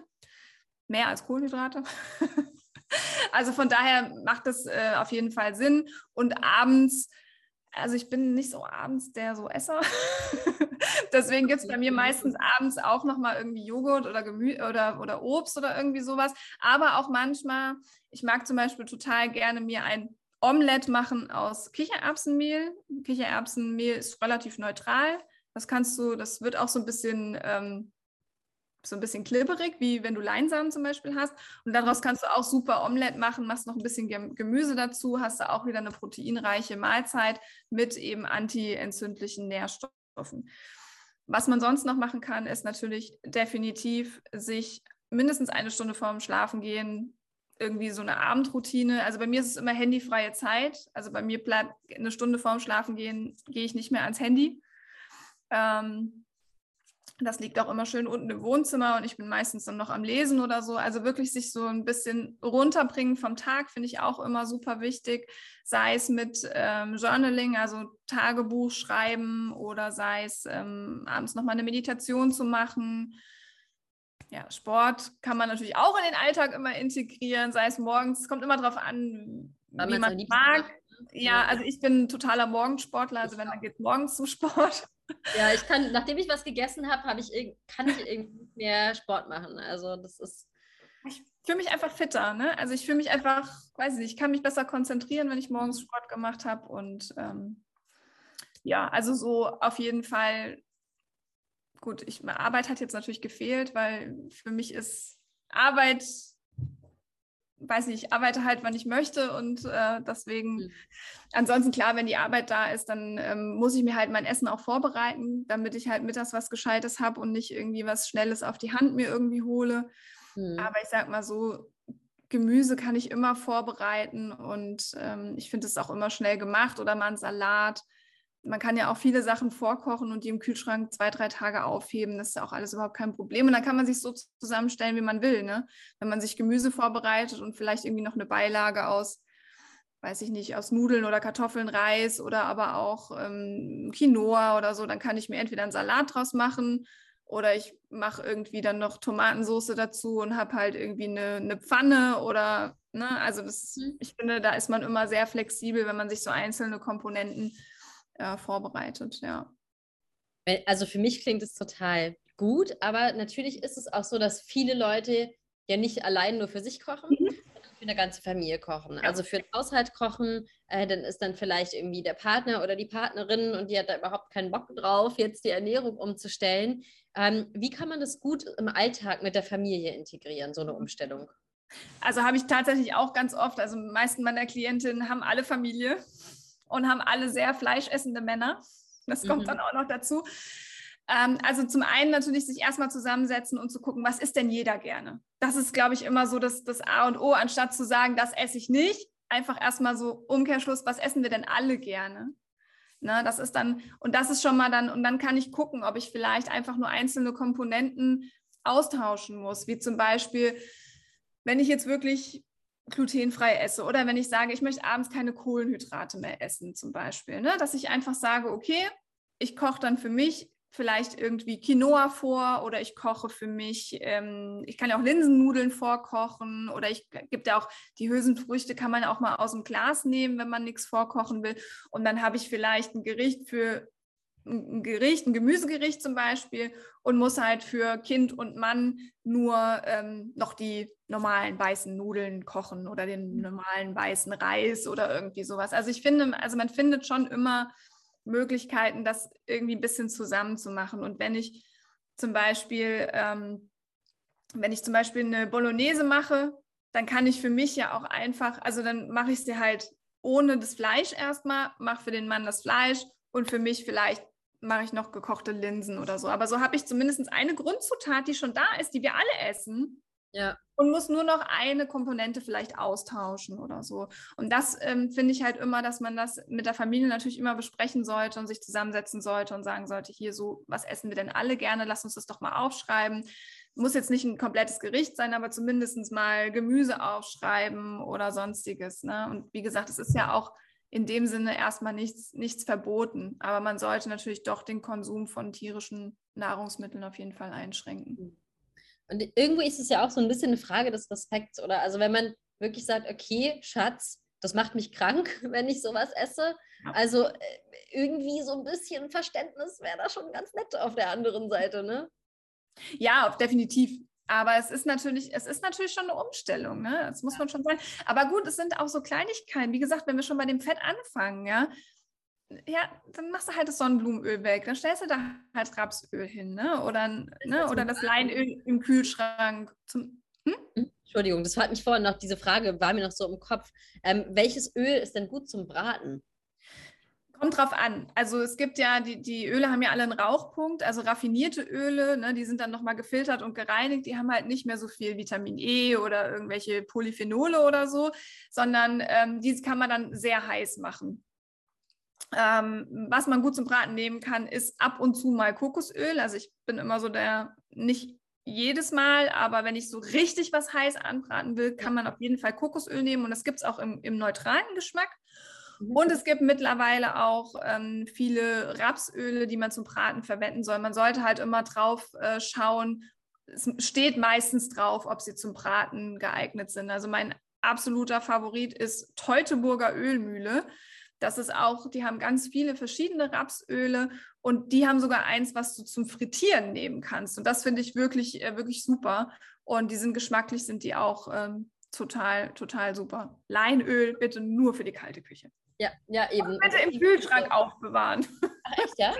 Mehr als Kohlenhydrate. also von daher macht das äh, auf jeden Fall Sinn. Und abends also ich bin nicht so abends der so Esser. Deswegen gibt es bei mir meistens abends auch nochmal irgendwie Joghurt oder Gemü oder, oder Obst oder irgendwie sowas. Aber auch manchmal, ich mag zum Beispiel total gerne mir ein Omelette machen aus Kichererbsenmehl. Kichererbsenmehl ist relativ neutral. Das kannst du, das wird auch so ein bisschen ähm, so ein bisschen klibberig, wie wenn du Leinsamen zum Beispiel hast. Und daraus kannst du auch super Omelette machen, machst noch ein bisschen Gemüse dazu, hast du auch wieder eine proteinreiche Mahlzeit mit eben antientzündlichen Nährstoffen. Was man sonst noch machen kann, ist natürlich definitiv sich mindestens eine Stunde vorm Schlafengehen irgendwie so eine Abendroutine. Also bei mir ist es immer handyfreie Zeit. Also bei mir bleibt eine Stunde vorm Schlafengehen, gehe ich nicht mehr ans Handy. Ähm, das liegt auch immer schön unten im Wohnzimmer und ich bin meistens dann noch am Lesen oder so. Also wirklich sich so ein bisschen runterbringen vom Tag finde ich auch immer super wichtig. Sei es mit ähm, Journaling, also Tagebuch schreiben oder sei es ähm, abends nochmal eine Meditation zu machen. ja, Sport kann man natürlich auch in den Alltag immer integrieren, sei es morgens, es kommt immer darauf an, Weil wie man mag. Macht, ne? ja, also ich bin totaler Morgensportler, also wenn, dann geht morgens zum Sport. Ja, ich kann, nachdem ich was gegessen habe, hab ich, kann ich irgendwie mehr Sport machen. Also das ist. Ich fühle mich einfach fitter, ne? Also ich fühle mich einfach, weiß ich nicht, ich kann mich besser konzentrieren, wenn ich morgens Sport gemacht habe. Und ähm, ja, also so auf jeden Fall gut, ich, Arbeit hat jetzt natürlich gefehlt, weil für mich ist Arbeit, weiß nicht, ich arbeite halt, wann ich möchte und äh, deswegen, mhm. ansonsten klar, wenn die Arbeit da ist, dann ähm, muss ich mir halt mein Essen auch vorbereiten, damit ich halt mittags was Gescheites habe und nicht irgendwie was Schnelles auf die Hand mir irgendwie hole. Mhm. Aber ich sag mal so, Gemüse kann ich immer vorbereiten und ähm, ich finde es auch immer schnell gemacht oder mal ein Salat man kann ja auch viele Sachen vorkochen und die im Kühlschrank zwei, drei Tage aufheben. Das ist ja auch alles überhaupt kein Problem. Und dann kann man sich so zusammenstellen, wie man will. Ne? Wenn man sich Gemüse vorbereitet und vielleicht irgendwie noch eine Beilage aus, weiß ich nicht, aus Nudeln oder Kartoffeln, Reis oder aber auch ähm, Quinoa oder so, dann kann ich mir entweder einen Salat draus machen oder ich mache irgendwie dann noch Tomatensauce dazu und habe halt irgendwie eine, eine Pfanne oder, ne, also das, mhm. ich finde, da ist man immer sehr flexibel, wenn man sich so einzelne Komponenten äh, vorbereitet, ja. Also für mich klingt es total gut, aber natürlich ist es auch so, dass viele Leute ja nicht allein nur für sich kochen, mhm. sondern für eine ganze Familie kochen. Ja. Also für den Haushalt kochen, äh, dann ist dann vielleicht irgendwie der Partner oder die Partnerin und die hat da überhaupt keinen Bock drauf, jetzt die Ernährung umzustellen. Ähm, wie kann man das gut im Alltag mit der Familie integrieren, so eine Umstellung? Also habe ich tatsächlich auch ganz oft, also meisten meiner Klientinnen haben alle Familie und haben alle sehr fleischessende Männer. Das kommt mhm. dann auch noch dazu. Ähm, also zum einen natürlich sich erstmal zusammensetzen und zu gucken, was ist denn jeder gerne? Das ist, glaube ich, immer so das, das A und O, anstatt zu sagen, das esse ich nicht. Einfach erstmal so Umkehrschluss, was essen wir denn alle gerne? Ne, das ist dann, und das ist schon mal dann, und dann kann ich gucken, ob ich vielleicht einfach nur einzelne Komponenten austauschen muss, wie zum Beispiel, wenn ich jetzt wirklich glutenfrei esse oder wenn ich sage, ich möchte abends keine Kohlenhydrate mehr essen zum Beispiel, ne? dass ich einfach sage, okay, ich koche dann für mich vielleicht irgendwie Quinoa vor oder ich koche für mich, ähm, ich kann ja auch Linsennudeln vorkochen oder ich gibt ja auch die Hülsenfrüchte kann man auch mal aus dem Glas nehmen, wenn man nichts vorkochen will und dann habe ich vielleicht ein Gericht für ein Gericht, ein Gemüsegericht zum Beispiel und muss halt für Kind und Mann nur ähm, noch die normalen weißen Nudeln kochen oder den mhm. normalen weißen Reis oder irgendwie sowas. Also ich finde, also man findet schon immer Möglichkeiten, das irgendwie ein bisschen zusammenzumachen. Und wenn ich zum Beispiel, ähm, wenn ich zum Beispiel eine Bolognese mache, dann kann ich für mich ja auch einfach, also dann mache ich sie halt ohne das Fleisch erstmal, mache für den Mann das Fleisch und für mich vielleicht mache ich noch gekochte Linsen oder so. Aber so habe ich zumindest eine Grundzutat, die schon da ist, die wir alle essen. Ja. Und muss nur noch eine Komponente vielleicht austauschen oder so. Und das ähm, finde ich halt immer, dass man das mit der Familie natürlich immer besprechen sollte und sich zusammensetzen sollte und sagen sollte, hier so, was essen wir denn alle gerne? Lass uns das doch mal aufschreiben. Muss jetzt nicht ein komplettes Gericht sein, aber zumindest mal Gemüse aufschreiben oder sonstiges. Ne? Und wie gesagt, es ist ja auch in dem Sinne erstmal nichts, nichts verboten. Aber man sollte natürlich doch den Konsum von tierischen Nahrungsmitteln auf jeden Fall einschränken. Mhm. Und irgendwo ist es ja auch so ein bisschen eine Frage des Respekts, oder? Also wenn man wirklich sagt, okay, Schatz, das macht mich krank, wenn ich sowas esse. Also äh, irgendwie so ein bisschen Verständnis wäre da schon ganz nett auf der anderen Seite, ne? Ja, definitiv. Aber es ist natürlich, es ist natürlich schon eine Umstellung, ne? Das muss man schon sagen. Aber gut, es sind auch so Kleinigkeiten. Wie gesagt, wenn wir schon bei dem Fett anfangen, ja, ja, dann machst du halt das Sonnenblumenöl weg. Dann stellst du da halt Rapsöl hin, ne? Oder, ne? Oder das Leinöl im Kühlschrank. Zum, hm? hm? Entschuldigung, das hat mich vorhin noch, diese Frage war mir noch so im Kopf. Ähm, welches Öl ist denn gut zum Braten? Kommt drauf an. Also es gibt ja, die, die Öle haben ja alle einen Rauchpunkt, also raffinierte Öle, ne, die sind dann nochmal gefiltert und gereinigt, die haben halt nicht mehr so viel Vitamin E oder irgendwelche Polyphenole oder so, sondern ähm, diese kann man dann sehr heiß machen. Ähm, was man gut zum Braten nehmen kann, ist ab und zu mal Kokosöl. Also ich bin immer so der, nicht jedes Mal, aber wenn ich so richtig was heiß anbraten will, kann man auf jeden Fall Kokosöl nehmen und das gibt es auch im, im neutralen Geschmack. Mhm. Und es gibt mittlerweile auch ähm, viele Rapsöle, die man zum Braten verwenden soll. Man sollte halt immer drauf äh, schauen, es steht meistens drauf, ob sie zum Braten geeignet sind. Also mein absoluter Favorit ist Teutoburger Ölmühle. Das ist auch, die haben ganz viele verschiedene Rapsöle und die haben sogar eins, was du zum Frittieren nehmen kannst. Und das finde ich wirklich, äh, wirklich super. Und die sind geschmacklich, sind die auch ähm, total, total super. Leinöl bitte nur für die kalte Küche. Ja, ja, eben. Und bitte im Kühlschrank aufbewahren. Ach, echt, ja?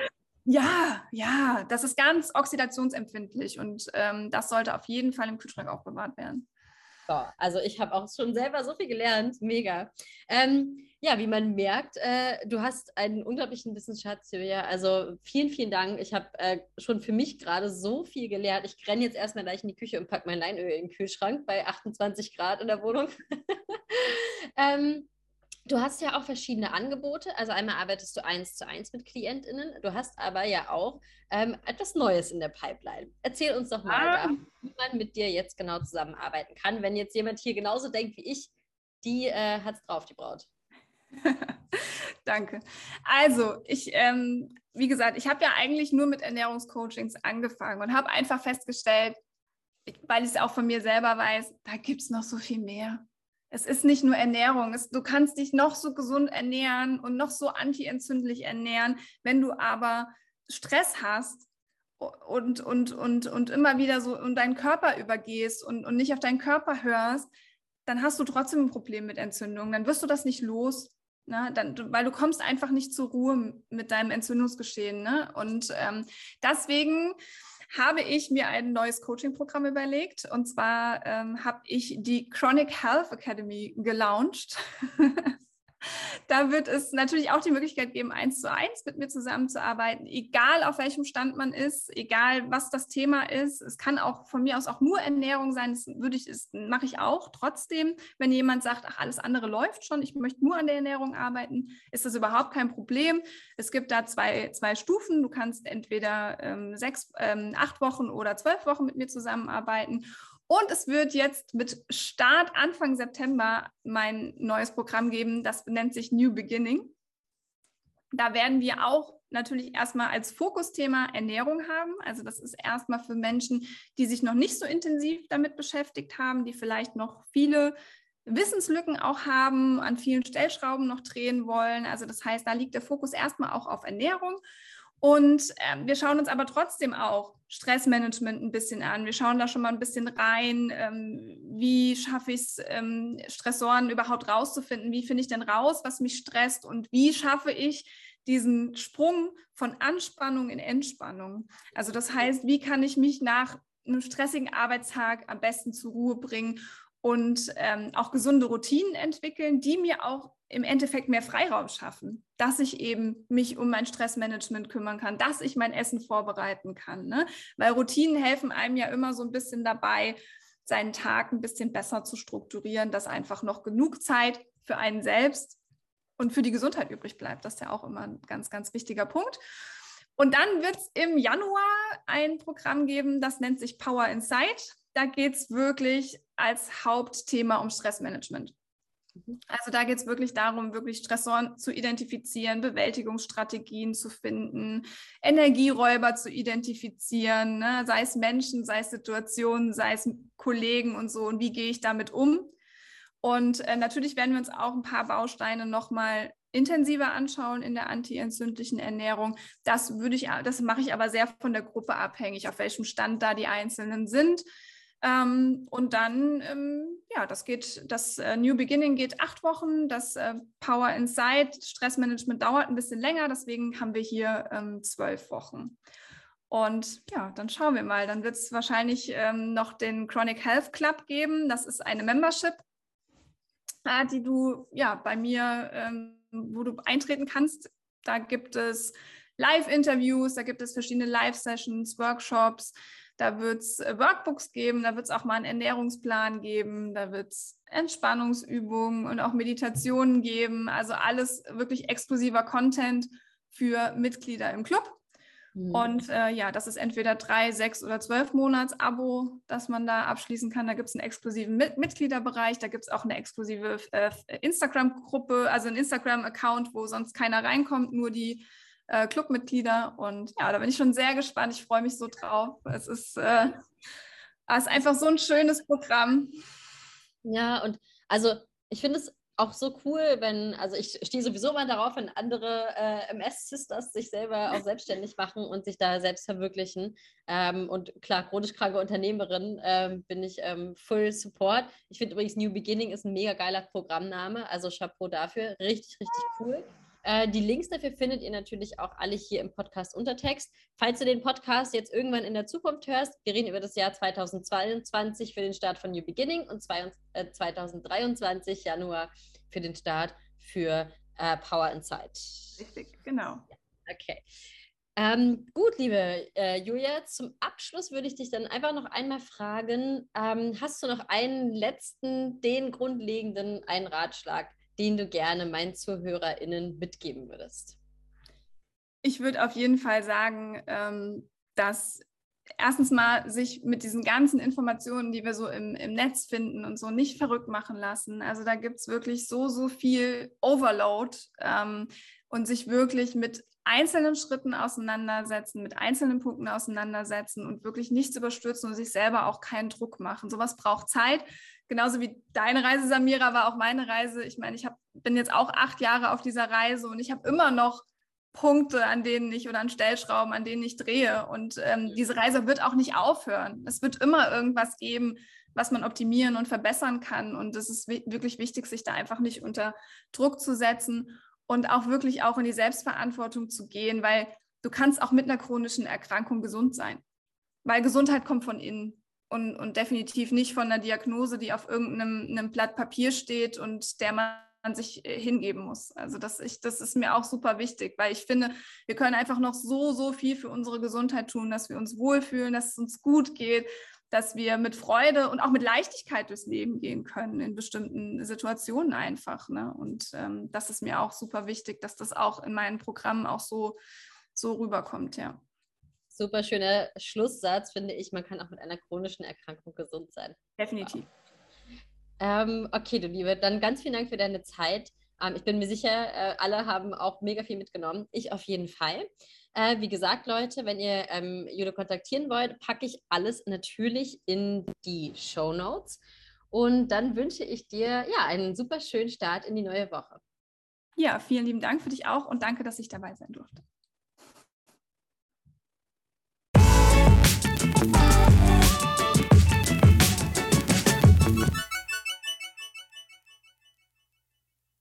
Ja, ja, das ist ganz oxidationsempfindlich und ähm, das sollte auf jeden Fall im Kühlschrank aufbewahrt werden. So, also ich habe auch schon selber so viel gelernt, mega. Ähm, ja, wie man merkt, äh, du hast einen unglaublichen Wissensschatz, Julia. Also vielen, vielen Dank. Ich habe äh, schon für mich gerade so viel gelernt. Ich renne jetzt erstmal gleich in die Küche und packe mein Leinöl in den Kühlschrank bei 28 Grad in der Wohnung. ähm, Du hast ja auch verschiedene Angebote. Also einmal arbeitest du eins zu eins mit KlientInnen. Du hast aber ja auch ähm, etwas Neues in der Pipeline. Erzähl uns doch mal, ah. da, wie man mit dir jetzt genau zusammenarbeiten kann. Wenn jetzt jemand hier genauso denkt wie ich, die äh, hat es drauf, die Braut. Danke. Also, ich, ähm, wie gesagt, ich habe ja eigentlich nur mit Ernährungscoachings angefangen und habe einfach festgestellt, weil ich es auch von mir selber weiß, da gibt es noch so viel mehr es ist nicht nur Ernährung. Es, du kannst dich noch so gesund ernähren und noch so antientzündlich ernähren. Wenn du aber Stress hast und, und, und, und immer wieder so und deinen Körper übergehst und, und nicht auf deinen Körper hörst, dann hast du trotzdem ein Problem mit Entzündung. Dann wirst du das nicht los. Ne? Dann, weil du kommst einfach nicht zur Ruhe mit deinem Entzündungsgeschehen. Ne? Und ähm, deswegen habe ich mir ein neues Coaching-Programm überlegt. Und zwar ähm, habe ich die Chronic Health Academy gelauncht. Da wird es natürlich auch die Möglichkeit geben, eins zu eins mit mir zusammenzuarbeiten, egal auf welchem Stand man ist, egal was das Thema ist. Es kann auch von mir aus auch nur Ernährung sein. Das würde ich, mache ich auch. Trotzdem, wenn jemand sagt, ach, alles andere läuft schon, ich möchte nur an der Ernährung arbeiten, ist das überhaupt kein Problem. Es gibt da zwei, zwei Stufen. Du kannst entweder ähm, sechs, ähm, acht Wochen oder zwölf Wochen mit mir zusammenarbeiten. Und es wird jetzt mit Start Anfang September mein neues Programm geben, das nennt sich New Beginning. Da werden wir auch natürlich erstmal als Fokusthema Ernährung haben. Also das ist erstmal für Menschen, die sich noch nicht so intensiv damit beschäftigt haben, die vielleicht noch viele Wissenslücken auch haben, an vielen Stellschrauben noch drehen wollen. Also das heißt, da liegt der Fokus erstmal auch auf Ernährung. Und äh, wir schauen uns aber trotzdem auch Stressmanagement ein bisschen an. Wir schauen da schon mal ein bisschen rein. Ähm, wie schaffe ich es, ähm, Stressoren überhaupt rauszufinden? Wie finde ich denn raus, was mich stresst? Und wie schaffe ich diesen Sprung von Anspannung in Entspannung? Also das heißt, wie kann ich mich nach einem stressigen Arbeitstag am besten zur Ruhe bringen und ähm, auch gesunde Routinen entwickeln, die mir auch im Endeffekt mehr Freiraum schaffen, dass ich eben mich um mein Stressmanagement kümmern kann, dass ich mein Essen vorbereiten kann. Ne? Weil Routinen helfen einem ja immer so ein bisschen dabei, seinen Tag ein bisschen besser zu strukturieren, dass einfach noch genug Zeit für einen selbst und für die Gesundheit übrig bleibt. Das ist ja auch immer ein ganz, ganz wichtiger Punkt. Und dann wird es im Januar ein Programm geben, das nennt sich Power Inside. Da geht es wirklich als Hauptthema um Stressmanagement. Mhm. Also da geht es wirklich darum, wirklich Stressoren zu identifizieren, Bewältigungsstrategien zu finden, Energieräuber zu identifizieren, ne? sei es Menschen, sei es Situationen, sei es Kollegen und so. Und wie gehe ich damit um? Und äh, natürlich werden wir uns auch ein paar Bausteine nochmal intensiver anschauen in der antientzündlichen Ernährung. Das würde ich, das mache ich aber sehr von der Gruppe abhängig, auf welchem Stand da die Einzelnen sind. Ähm, und dann, ähm, ja, das geht, das äh, New Beginning geht acht Wochen, das äh, Power Inside, Stressmanagement dauert ein bisschen länger, deswegen haben wir hier ähm, zwölf Wochen. Und ja, dann schauen wir mal. Dann wird es wahrscheinlich ähm, noch den Chronic Health Club geben. Das ist eine Membership, äh, die du ja bei mir, ähm, wo du eintreten kannst. Da gibt es Live-Interviews, da gibt es verschiedene Live-Sessions, Workshops. Da wird es äh, Workbooks geben, da wird es auch mal einen Ernährungsplan geben, da wird es Entspannungsübungen und auch Meditationen geben. Also alles wirklich exklusiver Content für Mitglieder im Club. Mhm. Und äh, ja, das ist entweder drei, sechs oder zwölf Monats Abo, das man da abschließen kann. Da gibt es einen exklusiven Mit Mitgliederbereich, da gibt es auch eine exklusive äh, Instagram-Gruppe, also einen Instagram-Account, wo sonst keiner reinkommt, nur die äh, Clubmitglieder. Und ja, da bin ich schon sehr gespannt. Ich freue mich so drauf. Es ist, äh, Das ist einfach so ein schönes Programm. Ja, und also ich finde es auch so cool, wenn, also ich stehe sowieso mal darauf, wenn andere äh, MS-Sisters sich selber auch selbstständig machen und sich da selbst verwirklichen. Ähm, und klar, chronisch kranke Unternehmerin ähm, bin ich ähm, Full Support. Ich finde übrigens New Beginning ist ein mega geiler Programmname, also Chapeau dafür. Richtig, richtig cool. Äh, die Links dafür findet ihr natürlich auch alle hier im Podcast Untertext. Falls du den Podcast jetzt irgendwann in der Zukunft hörst, wir reden über das Jahr 2022 für den Start von New Beginning und 2023 äh, Januar für den Start für äh, Power Insight. Richtig, genau. Ja, okay. Ähm, gut, liebe äh, Julia, zum Abschluss würde ich dich dann einfach noch einmal fragen, ähm, hast du noch einen letzten, den grundlegenden, einen Ratschlag, den du gerne meinen ZuhörerInnen mitgeben würdest? Ich würde auf jeden Fall sagen, ähm, dass erstens mal sich mit diesen ganzen Informationen, die wir so im, im Netz finden und so nicht verrückt machen lassen. Also da gibt es wirklich so, so viel Overload ähm, und sich wirklich mit einzelnen Schritten auseinandersetzen, mit einzelnen Punkten auseinandersetzen und wirklich nichts überstürzen und sich selber auch keinen Druck machen. Sowas braucht Zeit genauso wie deine Reise, Samira, war auch meine Reise. Ich meine, ich hab, bin jetzt auch acht Jahre auf dieser Reise und ich habe immer noch Punkte, an denen ich oder an Stellschrauben, an denen ich drehe. Und ähm, diese Reise wird auch nicht aufhören. Es wird immer irgendwas geben, was man optimieren und verbessern kann. Und es ist wirklich wichtig, sich da einfach nicht unter Druck zu setzen und auch wirklich auch in die Selbstverantwortung zu gehen, weil du kannst auch mit einer chronischen Erkrankung gesund sein. Weil Gesundheit kommt von innen und, und definitiv nicht von einer Diagnose, die auf irgendeinem Blatt Papier steht und der man sich äh, hingeben muss. Also das, ich, das ist mir auch super wichtig, weil ich finde, wir können einfach noch so, so viel für unsere Gesundheit tun, dass wir uns wohlfühlen, dass es uns gut geht, dass wir mit Freude und auch mit Leichtigkeit durchs Leben gehen können in bestimmten Situationen einfach. Ne? Und ähm, das ist mir auch super wichtig, dass das auch in meinen Programmen auch so, so rüberkommt, ja super schöner Schlusssatz, finde ich. Man kann auch mit einer chronischen Erkrankung gesund sein. Definitiv. Ähm, okay, du Liebe, dann ganz vielen Dank für deine Zeit. Ähm, ich bin mir sicher, äh, alle haben auch mega viel mitgenommen. Ich auf jeden Fall. Äh, wie gesagt, Leute, wenn ihr ähm, Jude kontaktieren wollt, packe ich alles natürlich in die Show Notes. Und dann wünsche ich dir ja einen super schönen Start in die neue Woche. Ja, vielen lieben Dank für dich auch und danke, dass ich dabei sein durfte.